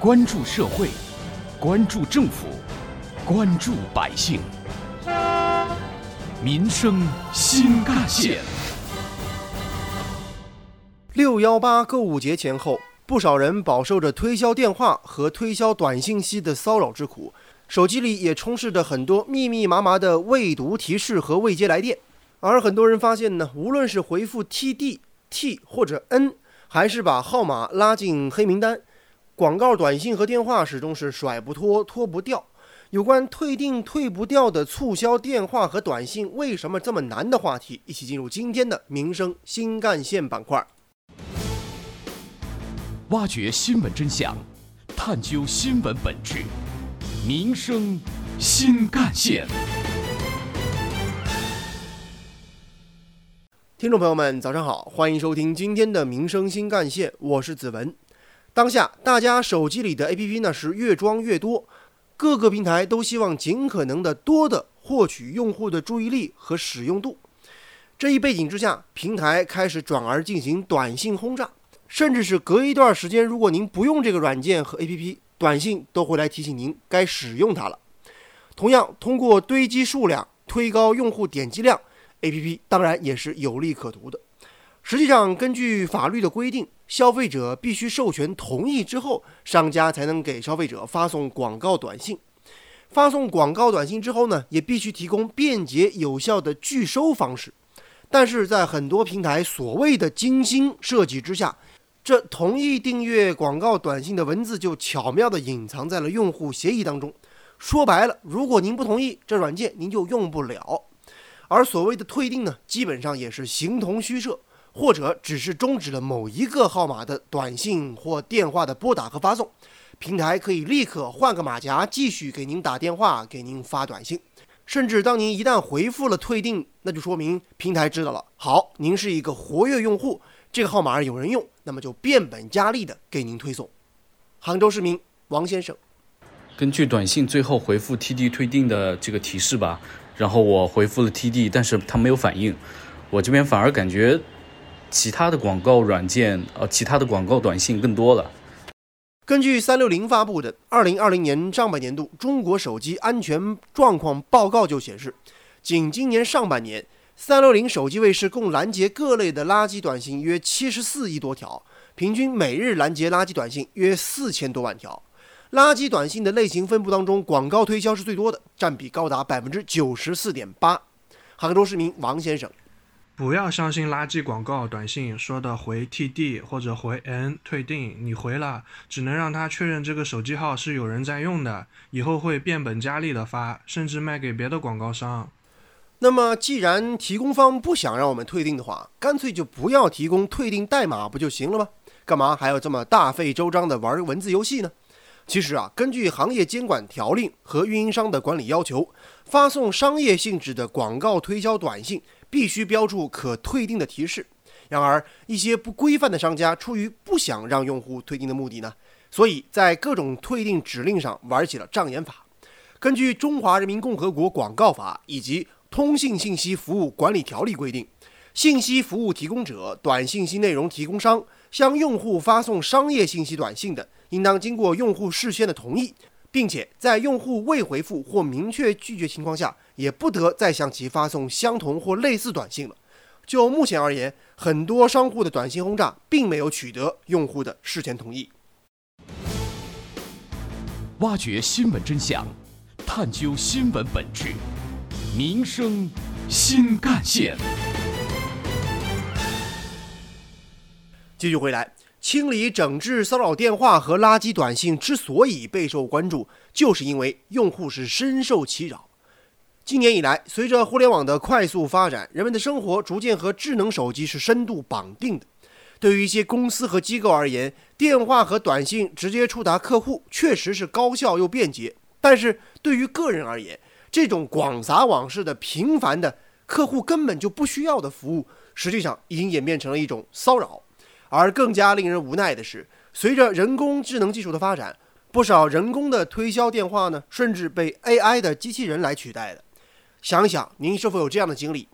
关注社会，关注政府，关注百姓，民生新干线。六幺八购物节前后，不少人饱受着推销电话和推销短信息的骚扰之苦，手机里也充斥着很多密密麻麻的未读提示和未接来电。而很多人发现呢，无论是回复 TD、T 或者 N，还是把号码拉进黑名单，广告短信和电话始终是甩不脱、脱不掉。有关退订退不掉的促销电话和短信为什么这么难的话题，一起进入今天的民生新干线板块。挖掘新闻真相，探究新闻本质，民生新干线。听众朋友们，早上好，欢迎收听今天的民生新干线，我是子文。当下大家手机里的 APP 呢是越装越多，各个平台都希望尽可能的多的获取用户的注意力和使用度。这一背景之下，平台开始转而进行短信轰炸，甚至是隔一段时间，如果您不用这个软件和 APP，短信都会来提醒您该使用它了。同样，通过堆积数量推高用户点击量。A.P.P. 当然也是有利可图的。实际上，根据法律的规定，消费者必须授权同意之后，商家才能给消费者发送广告短信。发送广告短信之后呢，也必须提供便捷有效的拒收方式。但是在很多平台所谓的精心设计之下，这同意订阅广告短信的文字就巧妙地隐藏在了用户协议当中。说白了，如果您不同意，这软件您就用不了。而所谓的退订呢，基本上也是形同虚设，或者只是终止了某一个号码的短信或电话的拨打和发送，平台可以立刻换个马甲继续给您打电话、给您发短信，甚至当您一旦回复了退订，那就说明平台知道了，好，您是一个活跃用户，这个号码有人用，那么就变本加厉的给您推送。杭州市民王先生，根据短信最后回复 TD 退订的这个提示吧。然后我回复了 TD，但是他没有反应，我这边反而感觉其他的广告软件，呃，其他的广告短信更多了。根据三六零发布的二零二零年上半年度中国手机安全状况报告就显示，仅今年上半年，三六零手机卫士共拦截各类的垃圾短信约七十四亿多条，平均每日拦截垃圾短信约四千多万条。垃圾短信的类型分布当中，广告推销是最多的，占比高达百分之九十四点八。杭州市民王先生，不要相信垃圾广告短信说的回 TD 或者回 N 退订，你回了只能让他确认这个手机号是有人在用的，以后会变本加厉的发，甚至卖给别的广告商。那么，既然提供方不想让我们退订的话，干脆就不要提供退订代码不就行了吗？干嘛还要这么大费周章的玩文字游戏呢？其实啊，根据行业监管条令和运营商的管理要求，发送商业性质的广告推销短信必须标注可退订的提示。然而，一些不规范的商家出于不想让用户退订的目的呢，所以在各种退订指令上玩起了障眼法。根据《中华人民共和国广告法》以及《通信信息服务管理条例》规定，信息服务提供者、短信息内容提供商向用户发送商业信息短信的。应当经过用户事先的同意，并且在用户未回复或明确拒绝情况下，也不得再向其发送相同或类似短信了。就目前而言，很多商户的短信轰炸并没有取得用户的事前同意。挖掘新闻真相，探究新闻本质，民生新干线。继续回来。清理整治骚扰电话和垃圾短信之所以备受关注，就是因为用户是深受其扰。今年以来，随着互联网的快速发展，人们的生活逐渐和智能手机是深度绑定的。对于一些公司和机构而言，电话和短信直接触达客户确实是高效又便捷。但是对于个人而言，这种广撒网式的频繁的客户根本就不需要的服务，实际上已经演变成了一种骚扰。而更加令人无奈的是，随着人工智能技术的发展，不少人工的推销电话呢，甚至被 AI 的机器人来取代了。想想您是否有这样的经历？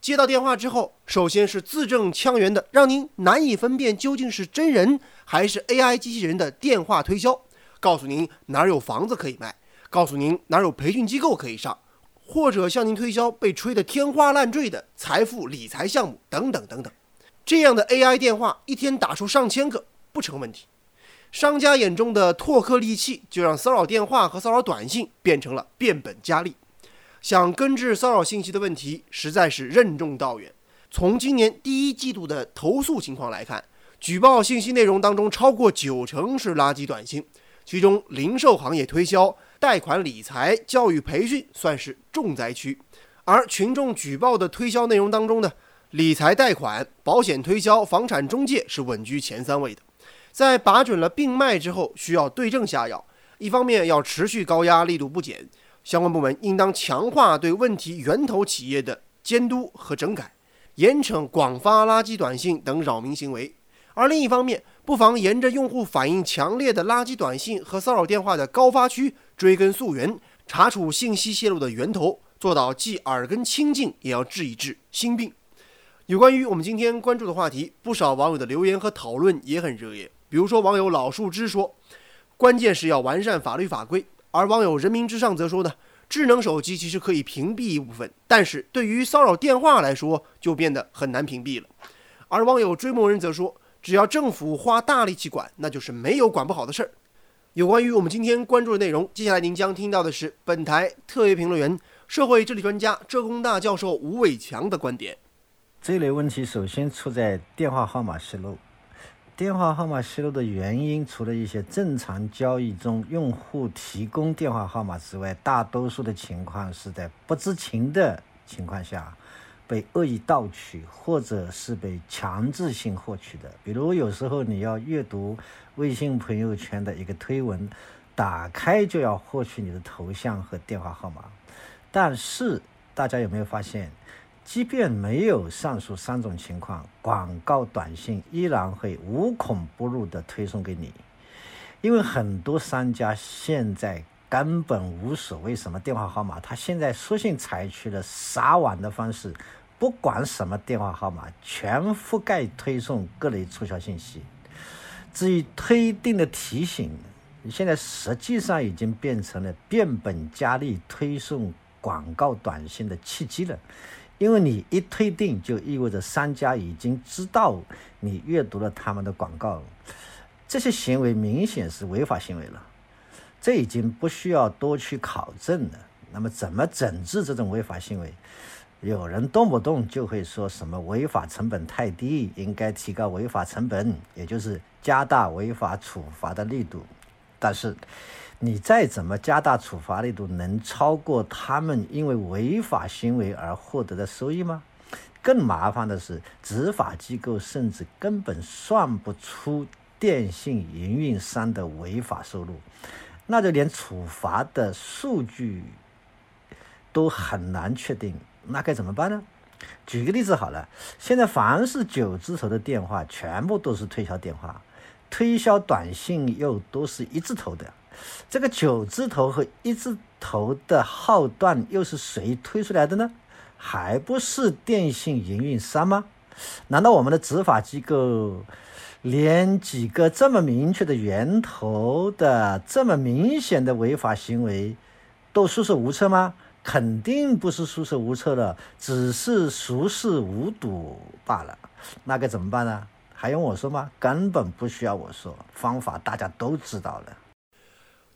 接到电话之后，首先是字正腔圆的，让您难以分辨究竟是真人还是 AI 机器人的电话推销，告诉您哪儿有房子可以卖，告诉您哪儿有培训机构可以上，或者向您推销被吹得天花乱坠的财富理财项目等等等等。这样的 AI 电话一天打出上千个不成问题。商家眼中的拓客利器，就让骚扰电话和骚扰短信变成了变本加厉。想根治骚扰信息的问题，实在是任重道远。从今年第一季度的投诉情况来看，举报信息内容当中超过九成是垃圾短信，其中零售行业推销、贷款理财、教育培训算是重灾区。而群众举报的推销内容当中呢，理财贷款、保险推销、房产中介是稳居前三位的。在把准了病脉之后，需要对症下药。一方面要持续高压，力度不减，相关部门应当强化对问题源头企业的监督和整改，严惩广发垃圾短信等扰民行为；而另一方面，不妨沿着用户反映强烈的垃圾短信和骚扰电话的高发区追根溯源，查处信息泄露的源头，做到既耳根清净，也要治一治心病。有关于我们今天关注的话题，不少网友的留言和讨论也很热烈。比如说，网友老树枝说：“关键是要完善法律法规。”而网友人民之上则说呢：“智能手机其实可以屏蔽一部分，但是对于骚扰电话来说，就变得很难屏蔽了。”而网友追梦人则说：“只要政府花大力气管，那就是没有管不好的事儿。”有关于我们今天关注的内容，接下来您将听到的是本台特约评论员、社会治理专家、浙工大教授吴伟强的观点。这类问题首先出在电话号码泄露。电话号码泄露的原因，除了一些正常交易中用户提供电话号码之外，大多数的情况是在不知情的情况下被恶意盗取，或者是被强制性获取的。比如，有时候你要阅读微信朋友圈的一个推文，打开就要获取你的头像和电话号码。但是，大家有没有发现？即便没有上述三种情况，广告短信依然会无孔不入地推送给你，因为很多商家现在根本无所谓什么电话号码，他现在索性采取了撒网的方式，不管什么电话号码，全覆盖推送各类促销信息。至于推定的提醒，现在实际上已经变成了变本加厉推送广告短信的契机了。因为你一推定，就意味着商家已经知道你阅读了他们的广告，这些行为明显是违法行为了。这已经不需要多去考证了。那么，怎么整治这种违法行为？有人动不动就会说什么违法成本太低，应该提高违法成本，也就是加大违法处罚的力度。但是，你再怎么加大处罚力度，能超过他们因为违法行为而获得的收益吗？更麻烦的是，执法机构甚至根本算不出电信营运商的违法收入，那就连处罚的数据都很难确定。那该怎么办呢？举个例子好了，现在凡是九字头的电话，全部都是推销电话，推销短信又都是一字头的。这个九字头和一字头的号段又是谁推出来的呢？还不是电信营运商吗？难道我们的执法机构连几个这么明确的源头的、这么明显的违法行为都束手无策吗？肯定不是束手无策了，只是熟视无睹罢了。那该怎么办呢？还用我说吗？根本不需要我说，方法大家都知道了。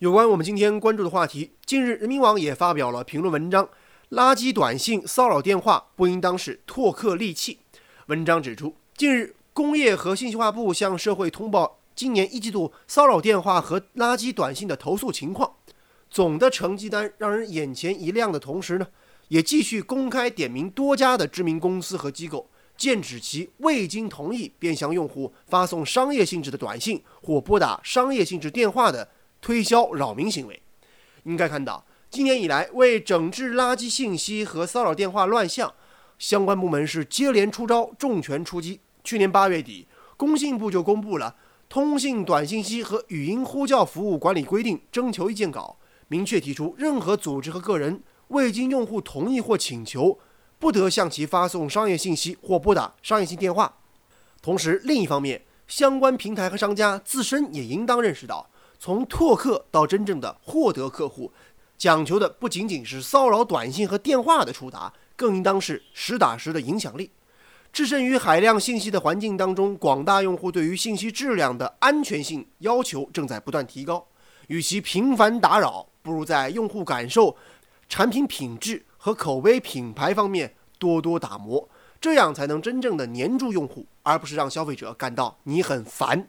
有关我们今天关注的话题，近日人民网也发表了评论文章：“垃圾短信、骚扰电话不应当是拓客利器。”文章指出，近日工业和信息化部向社会通报今年一季度骚扰电话和垃圾短信的投诉情况，总的成绩单让人眼前一亮的同时呢，也继续公开点名多家的知名公司和机构，剑指其未经同意便向用户发送商业性质的短信或拨打商业性质电话的。推销扰民行为，应该看到，今年以来为整治垃圾信息和骚扰电话乱象，相关部门是接连出招，重拳出击。去年八月底，工信部就公布了《通信短信息和语音呼叫服务管理规定》征求意见稿，明确提出，任何组织和个人未经用户同意或请求，不得向其发送商业信息或拨打商业性电话。同时，另一方面，相关平台和商家自身也应当认识到。从拓客到真正的获得客户，讲求的不仅仅是骚扰短信和电话的触达，更应当是实打实的影响力。置身于海量信息的环境当中，广大用户对于信息质量的安全性要求正在不断提高。与其频繁打扰，不如在用户感受、产品品质和口碑品牌方面多多打磨，这样才能真正的黏住用户，而不是让消费者感到你很烦。